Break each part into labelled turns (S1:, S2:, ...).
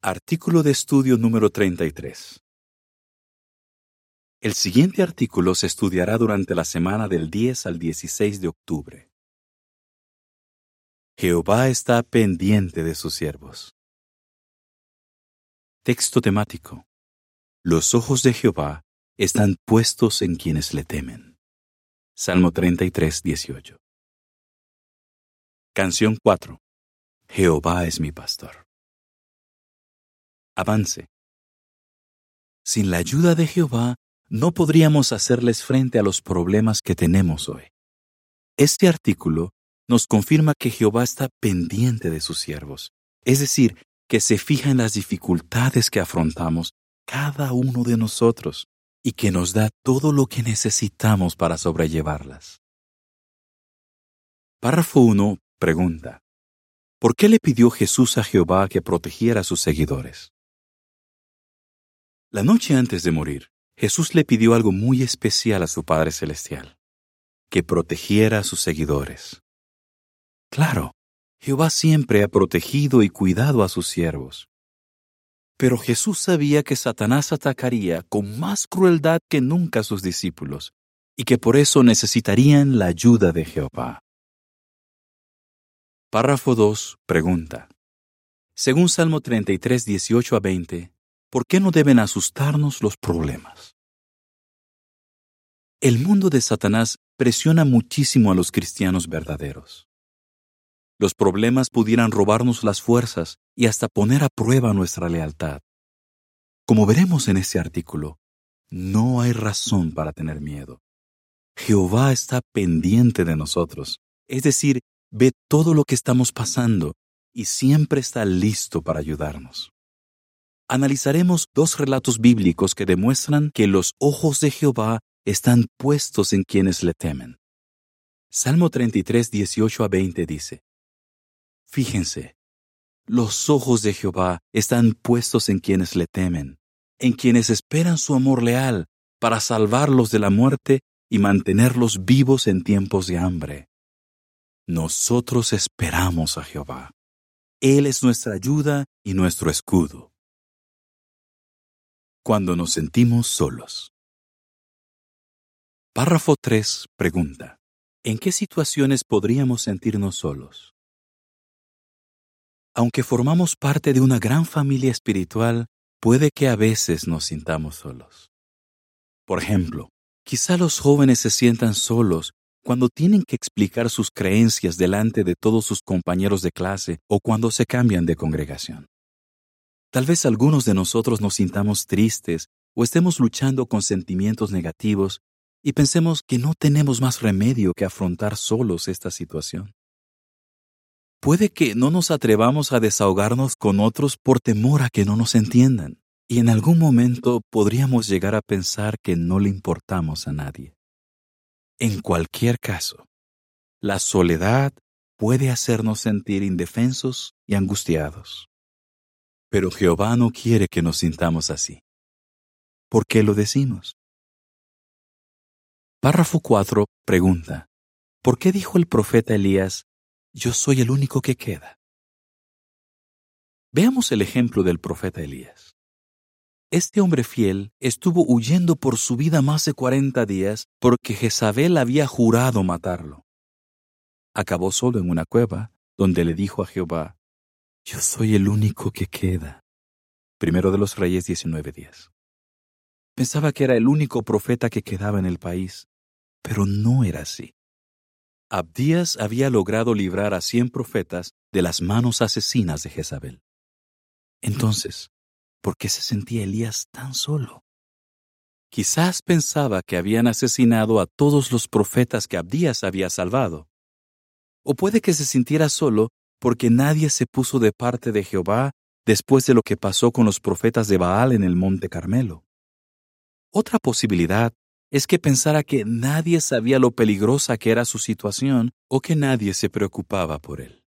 S1: Artículo de estudio número 33. El siguiente artículo se estudiará durante la semana del 10 al 16 de octubre. Jehová está pendiente de sus siervos. Texto temático. Los ojos de Jehová están puestos en quienes le temen. Salmo 33, 18. Canción 4. Jehová es mi pastor. Avance. Sin la ayuda de Jehová, no podríamos hacerles frente a los problemas que tenemos hoy. Este artículo nos confirma que Jehová está pendiente de sus siervos, es decir, que se fija en las dificultades que afrontamos cada uno de nosotros y que nos da todo lo que necesitamos para sobrellevarlas. Párrafo 1. Pregunta. ¿Por qué le pidió Jesús a Jehová que protegiera a sus seguidores? La noche antes de morir, Jesús le pidió algo muy especial a su Padre Celestial, que protegiera a sus seguidores. Claro, Jehová siempre ha protegido y cuidado a sus siervos. Pero Jesús sabía que Satanás atacaría con más crueldad que nunca a sus discípulos, y que por eso necesitarían la ayuda de Jehová. Párrafo 2. Pregunta. Según Salmo 33, 18 a 20, ¿por qué no deben asustarnos los problemas? El mundo de Satanás presiona muchísimo a los cristianos verdaderos. Los problemas pudieran robarnos las fuerzas y hasta poner a prueba nuestra lealtad. Como veremos en este artículo, no hay razón para tener miedo. Jehová está pendiente de nosotros, es decir, ve todo lo que estamos pasando y siempre está listo para ayudarnos analizaremos dos relatos bíblicos que demuestran que los ojos de Jehová están puestos en quienes le temen. Salmo 33, 18 a 20 dice, Fíjense, los ojos de Jehová están puestos en quienes le temen, en quienes esperan su amor leal para salvarlos de la muerte y mantenerlos vivos en tiempos de hambre. Nosotros esperamos a Jehová. Él es nuestra ayuda y nuestro escudo cuando nos sentimos solos. Párrafo 3 pregunta. ¿En qué situaciones podríamos sentirnos solos? Aunque formamos parte de una gran familia espiritual, puede que a veces nos sintamos solos. Por ejemplo, quizá los jóvenes se sientan solos cuando tienen que explicar sus creencias delante de todos sus compañeros de clase o cuando se cambian de congregación. Tal vez algunos de nosotros nos sintamos tristes o estemos luchando con sentimientos negativos y pensemos que no tenemos más remedio que afrontar solos esta situación. Puede que no nos atrevamos a desahogarnos con otros por temor a que no nos entiendan, y en algún momento podríamos llegar a pensar que no le importamos a nadie. En cualquier caso, la soledad puede hacernos sentir indefensos y angustiados. Pero Jehová no quiere que nos sintamos así. ¿Por qué lo decimos? Párrafo 4 pregunta, ¿por qué dijo el profeta Elías, yo soy el único que queda? Veamos el ejemplo del profeta Elías. Este hombre fiel estuvo huyendo por su vida más de cuarenta días porque Jezabel había jurado matarlo. Acabó solo en una cueva, donde le dijo a Jehová, yo soy el único que queda. Primero de los Reyes 19:10. Pensaba que era el único profeta que quedaba en el país, pero no era así. Abdías había logrado librar a cien profetas de las manos asesinas de Jezabel. Entonces, ¿por qué se sentía Elías tan solo? Quizás pensaba que habían asesinado a todos los profetas que Abdías había salvado. O puede que se sintiera solo porque nadie se puso de parte de Jehová después de lo que pasó con los profetas de Baal en el monte Carmelo. Otra posibilidad es que pensara que nadie sabía lo peligrosa que era su situación o que nadie se preocupaba por él.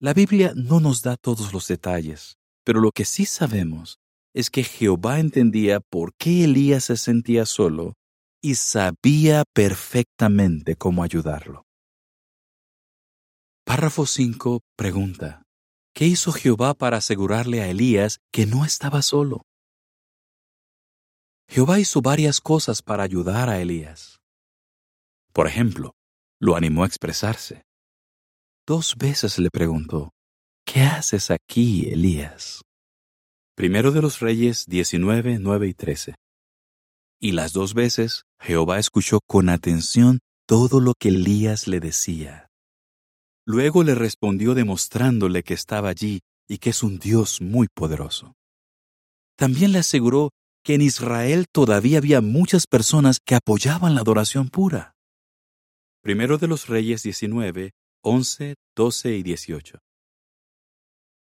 S1: La Biblia no nos da todos los detalles, pero lo que sí sabemos es que Jehová entendía por qué Elías se sentía solo y sabía perfectamente cómo ayudarlo. Párrafo 5 pregunta, ¿Qué hizo Jehová para asegurarle a Elías que no estaba solo? Jehová hizo varias cosas para ayudar a Elías. Por ejemplo, lo animó a expresarse. Dos veces le preguntó, ¿Qué haces aquí, Elías? Primero de los Reyes 19, 9 y 13. Y las dos veces Jehová escuchó con atención todo lo que Elías le decía. Luego le respondió demostrándole que estaba allí y que es un Dios muy poderoso. También le aseguró que en Israel todavía había muchas personas que apoyaban la adoración pura. Primero de los Reyes 19, 11, 12 y 18.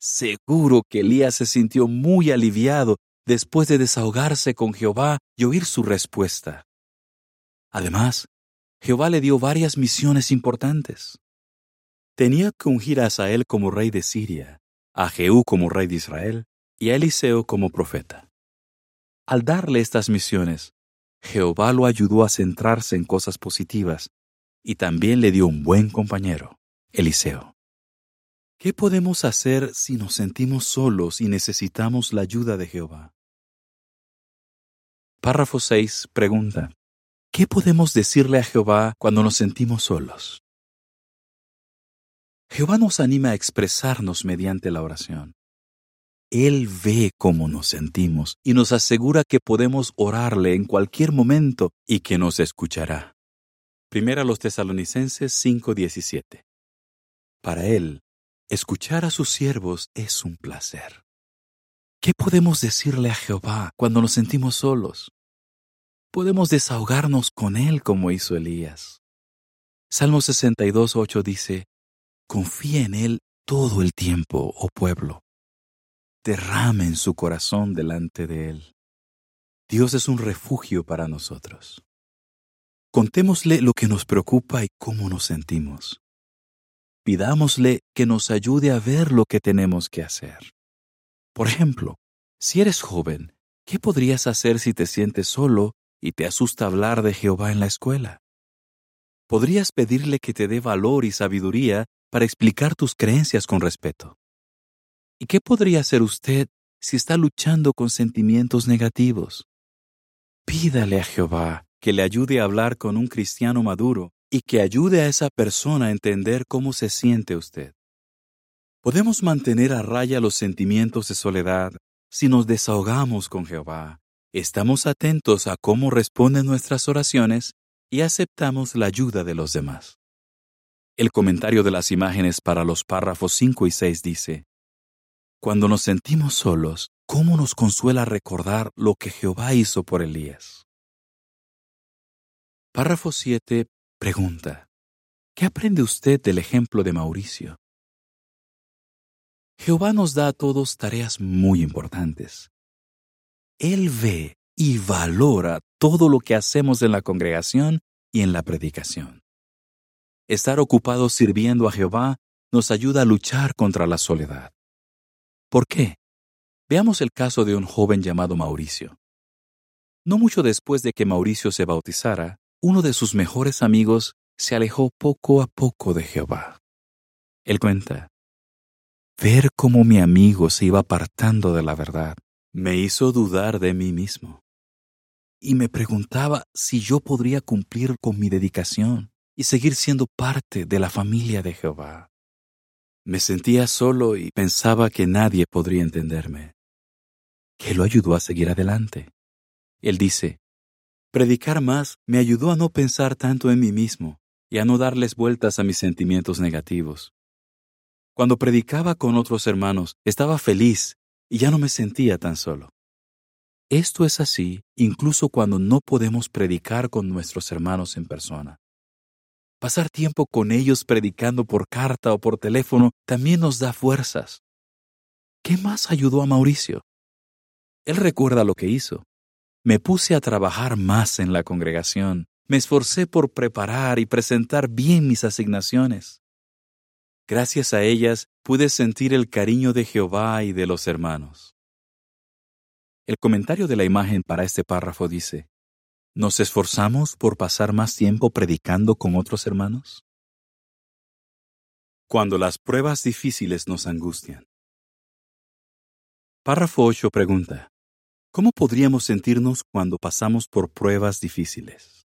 S1: Seguro que Elías se sintió muy aliviado después de desahogarse con Jehová y oír su respuesta. Además, Jehová le dio varias misiones importantes. Tenía que ungir a Asael como rey de Siria, a Jehú como rey de Israel y a Eliseo como profeta. Al darle estas misiones, Jehová lo ayudó a centrarse en cosas positivas y también le dio un buen compañero, Eliseo. ¿Qué podemos hacer si nos sentimos solos y necesitamos la ayuda de Jehová? Párrafo 6 pregunta, ¿qué podemos decirle a Jehová cuando nos sentimos solos? Jehová nos anima a expresarnos mediante la oración. Él ve cómo nos sentimos y nos asegura que podemos orarle en cualquier momento y que nos escuchará. Primera los Tesalonicenses 5:17. Para Él, escuchar a sus siervos es un placer. ¿Qué podemos decirle a Jehová cuando nos sentimos solos? Podemos desahogarnos con Él como hizo Elías. Salmo 62.8 dice, Confía en Él todo el tiempo, oh pueblo. Derramen su corazón delante de Él. Dios es un refugio para nosotros. Contémosle lo que nos preocupa y cómo nos sentimos. Pidámosle que nos ayude a ver lo que tenemos que hacer. Por ejemplo, si eres joven, ¿qué podrías hacer si te sientes solo y te asusta hablar de Jehová en la escuela? Podrías pedirle que te dé valor y sabiduría para explicar tus creencias con respeto. ¿Y qué podría hacer usted si está luchando con sentimientos negativos? Pídale a Jehová que le ayude a hablar con un cristiano maduro y que ayude a esa persona a entender cómo se siente usted. Podemos mantener a raya los sentimientos de soledad si nos desahogamos con Jehová, estamos atentos a cómo responden nuestras oraciones y aceptamos la ayuda de los demás. El comentario de las imágenes para los párrafos 5 y 6 dice, Cuando nos sentimos solos, ¿cómo nos consuela recordar lo que Jehová hizo por Elías? Párrafo 7 pregunta, ¿qué aprende usted del ejemplo de Mauricio? Jehová nos da a todos tareas muy importantes. Él ve y valora todo lo que hacemos en la congregación y en la predicación. Estar ocupados sirviendo a Jehová nos ayuda a luchar contra la soledad. ¿Por qué? Veamos el caso de un joven llamado Mauricio. No mucho después de que Mauricio se bautizara, uno de sus mejores amigos se alejó poco a poco de Jehová. Él cuenta, ver cómo mi amigo se iba apartando de la verdad me hizo dudar de mí mismo. Y me preguntaba si yo podría cumplir con mi dedicación y seguir siendo parte de la familia de Jehová. Me sentía solo y pensaba que nadie podría entenderme. ¿Qué lo ayudó a seguir adelante? Él dice, predicar más me ayudó a no pensar tanto en mí mismo y a no darles vueltas a mis sentimientos negativos. Cuando predicaba con otros hermanos, estaba feliz y ya no me sentía tan solo. Esto es así incluso cuando no podemos predicar con nuestros hermanos en persona. Pasar tiempo con ellos predicando por carta o por teléfono también nos da fuerzas. ¿Qué más ayudó a Mauricio? Él recuerda lo que hizo. Me puse a trabajar más en la congregación. Me esforcé por preparar y presentar bien mis asignaciones. Gracias a ellas pude sentir el cariño de Jehová y de los hermanos. El comentario de la imagen para este párrafo dice, ¿Nos esforzamos por pasar más tiempo predicando con otros hermanos? Cuando las pruebas difíciles nos angustian, Párrafo 8 pregunta, ¿cómo podríamos sentirnos cuando pasamos por pruebas difíciles?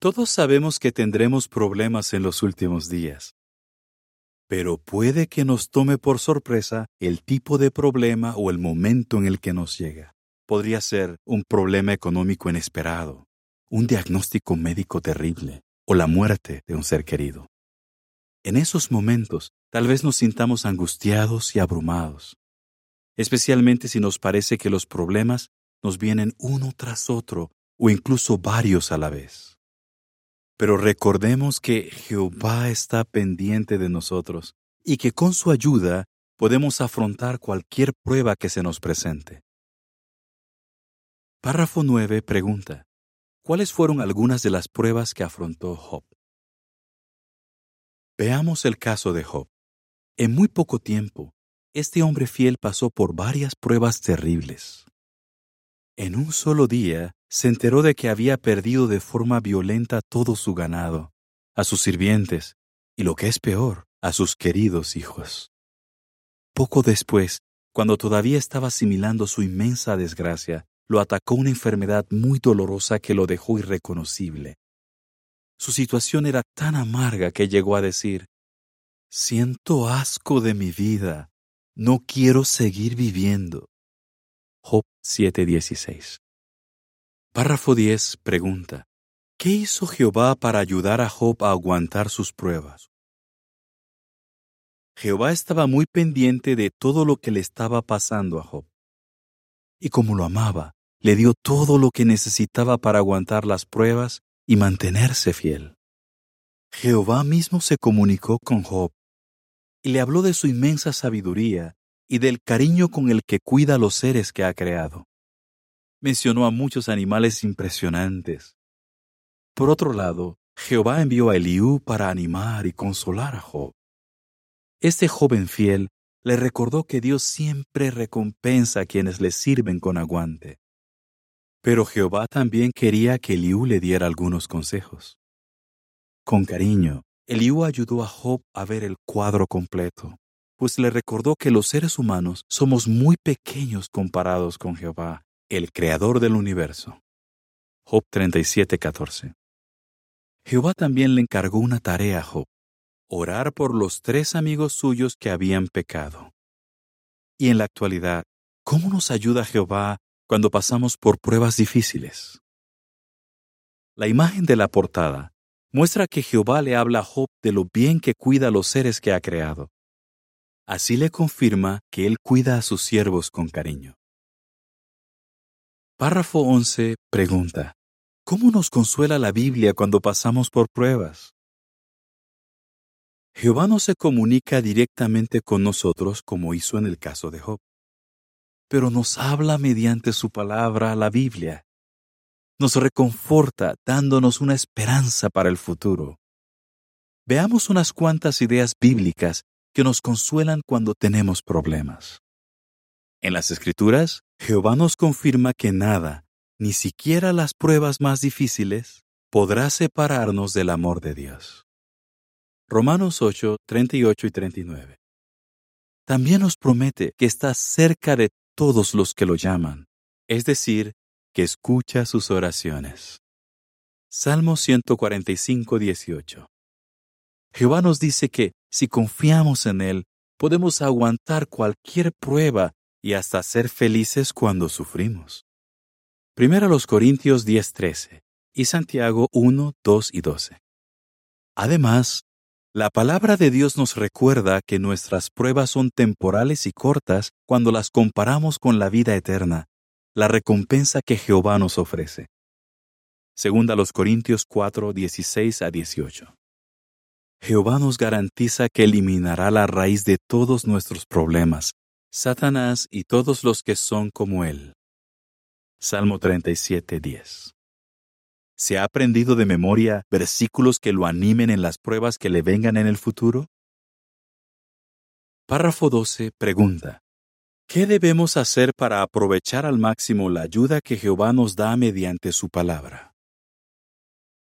S1: Todos sabemos que tendremos problemas en los últimos días, pero puede que nos tome por sorpresa el tipo de problema o el momento en el que nos llega. Podría ser un problema económico inesperado, un diagnóstico médico terrible o la muerte de un ser querido. En esos momentos, tal vez nos sintamos angustiados y abrumados, especialmente si nos parece que los problemas nos vienen uno tras otro o incluso varios a la vez. Pero recordemos que Jehová está pendiente de nosotros y que con su ayuda podemos afrontar cualquier prueba que se nos presente. Párrafo 9 pregunta, ¿cuáles fueron algunas de las pruebas que afrontó Job? Veamos el caso de Job. En muy poco tiempo, este hombre fiel pasó por varias pruebas terribles. En un solo día se enteró de que había perdido de forma violenta todo su ganado, a sus sirvientes y, lo que es peor, a sus queridos hijos. Poco después, cuando todavía estaba asimilando su inmensa desgracia, lo atacó una enfermedad muy dolorosa que lo dejó irreconocible. Su situación era tan amarga que llegó a decir, Siento asco de mi vida, no quiero seguir viviendo. Job 7:16. Párrafo 10 pregunta, ¿qué hizo Jehová para ayudar a Job a aguantar sus pruebas? Jehová estaba muy pendiente de todo lo que le estaba pasando a Job. Y como lo amaba, le dio todo lo que necesitaba para aguantar las pruebas y mantenerse fiel. Jehová mismo se comunicó con Job y le habló de su inmensa sabiduría y del cariño con el que cuida a los seres que ha creado. Mencionó a muchos animales impresionantes. Por otro lado, Jehová envió a Eliú para animar y consolar a Job. Este joven fiel le recordó que Dios siempre recompensa a quienes le sirven con aguante. Pero Jehová también quería que Eliú le diera algunos consejos. Con cariño, Eliú ayudó a Job a ver el cuadro completo, pues le recordó que los seres humanos somos muy pequeños comparados con Jehová, el creador del universo. Job 37:14. Jehová también le encargó una tarea a Job, orar por los tres amigos suyos que habían pecado. Y en la actualidad, ¿cómo nos ayuda Jehová cuando pasamos por pruebas difíciles. La imagen de la portada muestra que Jehová le habla a Job de lo bien que cuida a los seres que ha creado. Así le confirma que él cuida a sus siervos con cariño. Párrafo 11 pregunta, ¿Cómo nos consuela la Biblia cuando pasamos por pruebas? Jehová no se comunica directamente con nosotros como hizo en el caso de Job pero nos habla mediante su palabra, la Biblia. Nos reconforta dándonos una esperanza para el futuro. Veamos unas cuantas ideas bíblicas que nos consuelan cuando tenemos problemas. En las Escrituras, Jehová nos confirma que nada, ni siquiera las pruebas más difíciles, podrá separarnos del amor de Dios. Romanos 8, 38 y 39. También nos promete que está cerca de todos los que lo llaman, es decir, que escucha sus oraciones. Salmo 145, 18. Jehová nos dice que, si confiamos en Él, podemos aguantar cualquier prueba y hasta ser felices cuando sufrimos. Primero los Corintios 10:13 y Santiago 1, 2 y 12. Además, la palabra de Dios nos recuerda que nuestras pruebas son temporales y cortas cuando las comparamos con la vida eterna, la recompensa que Jehová nos ofrece. Segunda los Corintios 4, 16 a 18. Jehová nos garantiza que eliminará la raíz de todos nuestros problemas, Satanás y todos los que son como él. Salmo 37, 10. ¿Se ha aprendido de memoria versículos que lo animen en las pruebas que le vengan en el futuro? Párrafo 12 pregunta. ¿Qué debemos hacer para aprovechar al máximo la ayuda que Jehová nos da mediante su palabra?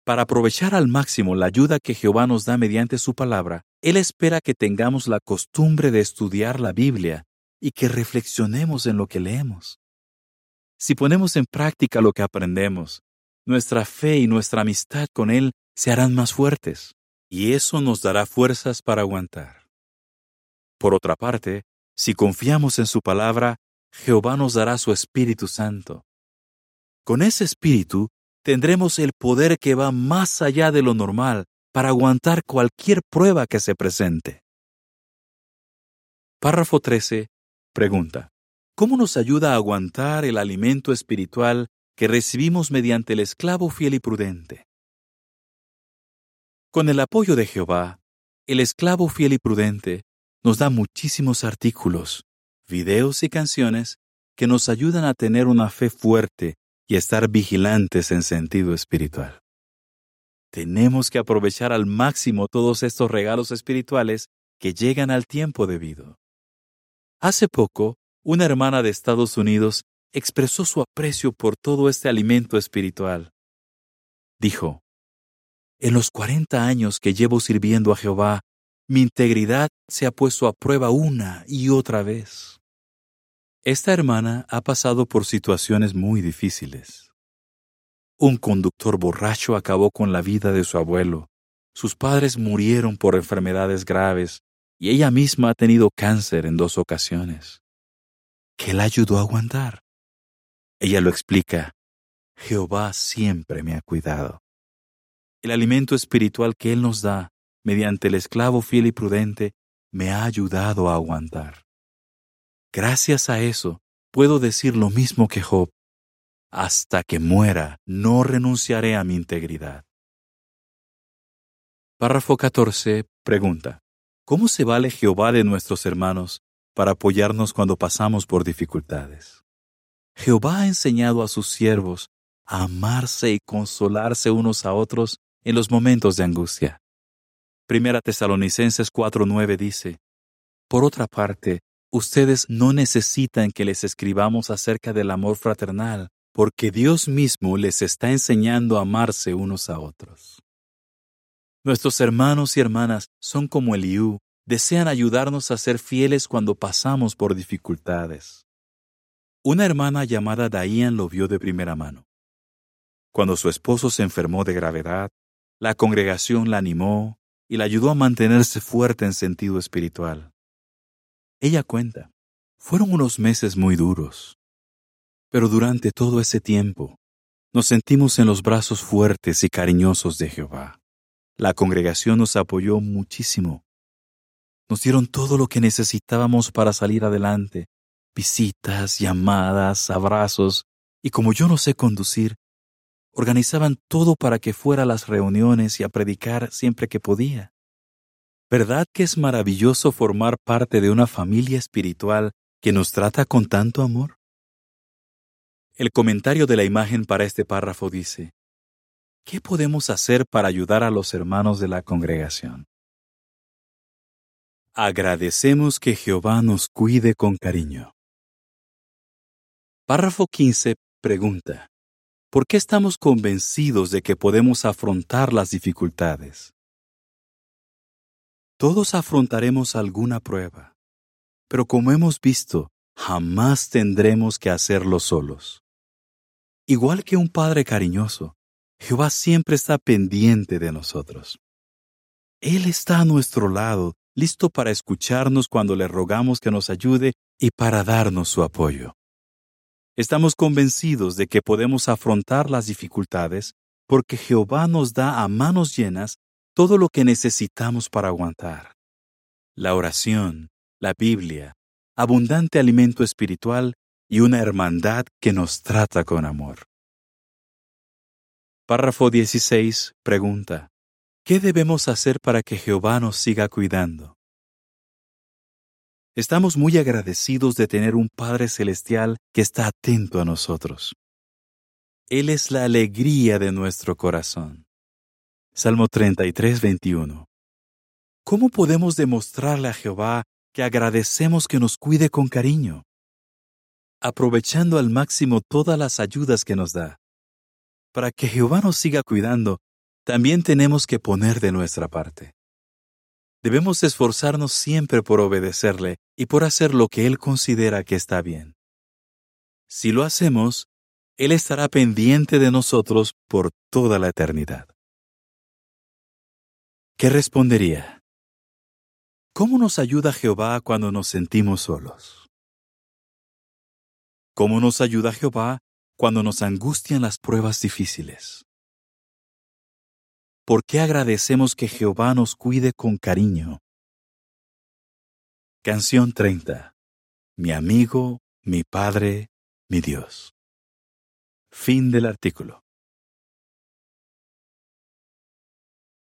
S1: Para aprovechar al máximo la ayuda que Jehová nos da mediante su palabra, Él espera que tengamos la costumbre de estudiar la Biblia y que reflexionemos en lo que leemos. Si ponemos en práctica lo que aprendemos, nuestra fe y nuestra amistad con Él se harán más fuertes, y eso nos dará fuerzas para aguantar. Por otra parte, si confiamos en su palabra, Jehová nos dará su Espíritu Santo. Con ese Espíritu tendremos el poder que va más allá de lo normal para aguantar cualquier prueba que se presente. Párrafo 13. Pregunta. ¿Cómo nos ayuda a aguantar el alimento espiritual que recibimos mediante el esclavo fiel y prudente? Con el apoyo de Jehová, el esclavo fiel y prudente nos da muchísimos artículos, videos y canciones que nos ayudan a tener una fe fuerte y estar vigilantes en sentido espiritual. Tenemos que aprovechar al máximo todos estos regalos espirituales que llegan al tiempo debido. Hace poco, una hermana de Estados Unidos expresó su aprecio por todo este alimento espiritual. Dijo, En los 40 años que llevo sirviendo a Jehová, mi integridad se ha puesto a prueba una y otra vez. Esta hermana ha pasado por situaciones muy difíciles. Un conductor borracho acabó con la vida de su abuelo. Sus padres murieron por enfermedades graves y ella misma ha tenido cáncer en dos ocasiones. ¿Qué la ayudó a aguantar? Ella lo explica. Jehová siempre me ha cuidado. El alimento espiritual que Él nos da, mediante el esclavo fiel y prudente, me ha ayudado a aguantar. Gracias a eso, puedo decir lo mismo que Job. Hasta que muera, no renunciaré a mi integridad. Párrafo 14. Pregunta. ¿Cómo se vale Jehová de nuestros hermanos para apoyarnos cuando pasamos por dificultades? Jehová ha enseñado a sus siervos a amarse y consolarse unos a otros en los momentos de angustia. Primera Tesalonicenses 4:9 dice, Por otra parte, Ustedes no necesitan que les escribamos acerca del amor fraternal, porque Dios mismo les está enseñando a amarse unos a otros. Nuestros hermanos y hermanas son como Eliú, desean ayudarnos a ser fieles cuando pasamos por dificultades. Una hermana llamada Daían lo vio de primera mano. Cuando su esposo se enfermó de gravedad, la congregación la animó y la ayudó a mantenerse fuerte en sentido espiritual. Ella cuenta, fueron unos meses muy duros, pero durante todo ese tiempo nos sentimos en los brazos fuertes y cariñosos de Jehová. La congregación nos apoyó muchísimo. Nos dieron todo lo que necesitábamos para salir adelante, visitas, llamadas, abrazos, y como yo no sé conducir, organizaban todo para que fuera a las reuniones y a predicar siempre que podía. ¿Verdad que es maravilloso formar parte de una familia espiritual que nos trata con tanto amor? El comentario de la imagen para este párrafo dice, ¿qué podemos hacer para ayudar a los hermanos de la congregación? Agradecemos que Jehová nos cuide con cariño. Párrafo 15 pregunta, ¿por qué estamos convencidos de que podemos afrontar las dificultades? Todos afrontaremos alguna prueba, pero como hemos visto, jamás tendremos que hacerlo solos. Igual que un Padre cariñoso, Jehová siempre está pendiente de nosotros. Él está a nuestro lado, listo para escucharnos cuando le rogamos que nos ayude y para darnos su apoyo. Estamos convencidos de que podemos afrontar las dificultades porque Jehová nos da a manos llenas todo lo que necesitamos para aguantar. La oración, la Biblia, abundante alimento espiritual y una hermandad que nos trata con amor. Párrafo 16 pregunta, ¿qué debemos hacer para que Jehová nos siga cuidando? Estamos muy agradecidos de tener un Padre Celestial que está atento a nosotros. Él es la alegría de nuestro corazón. Salmo 33, 21. ¿Cómo podemos demostrarle a Jehová que agradecemos que nos cuide con cariño? Aprovechando al máximo todas las ayudas que nos da. Para que Jehová nos siga cuidando, también tenemos que poner de nuestra parte. Debemos esforzarnos siempre por obedecerle y por hacer lo que Él considera que está bien. Si lo hacemos, Él estará pendiente de nosotros por toda la eternidad. ¿Qué respondería? ¿Cómo nos ayuda Jehová cuando nos sentimos solos? ¿Cómo nos ayuda Jehová cuando nos angustian las pruebas difíciles? ¿Por qué agradecemos que Jehová nos cuide con cariño? Canción 30. Mi amigo, mi Padre, mi Dios. Fin del artículo.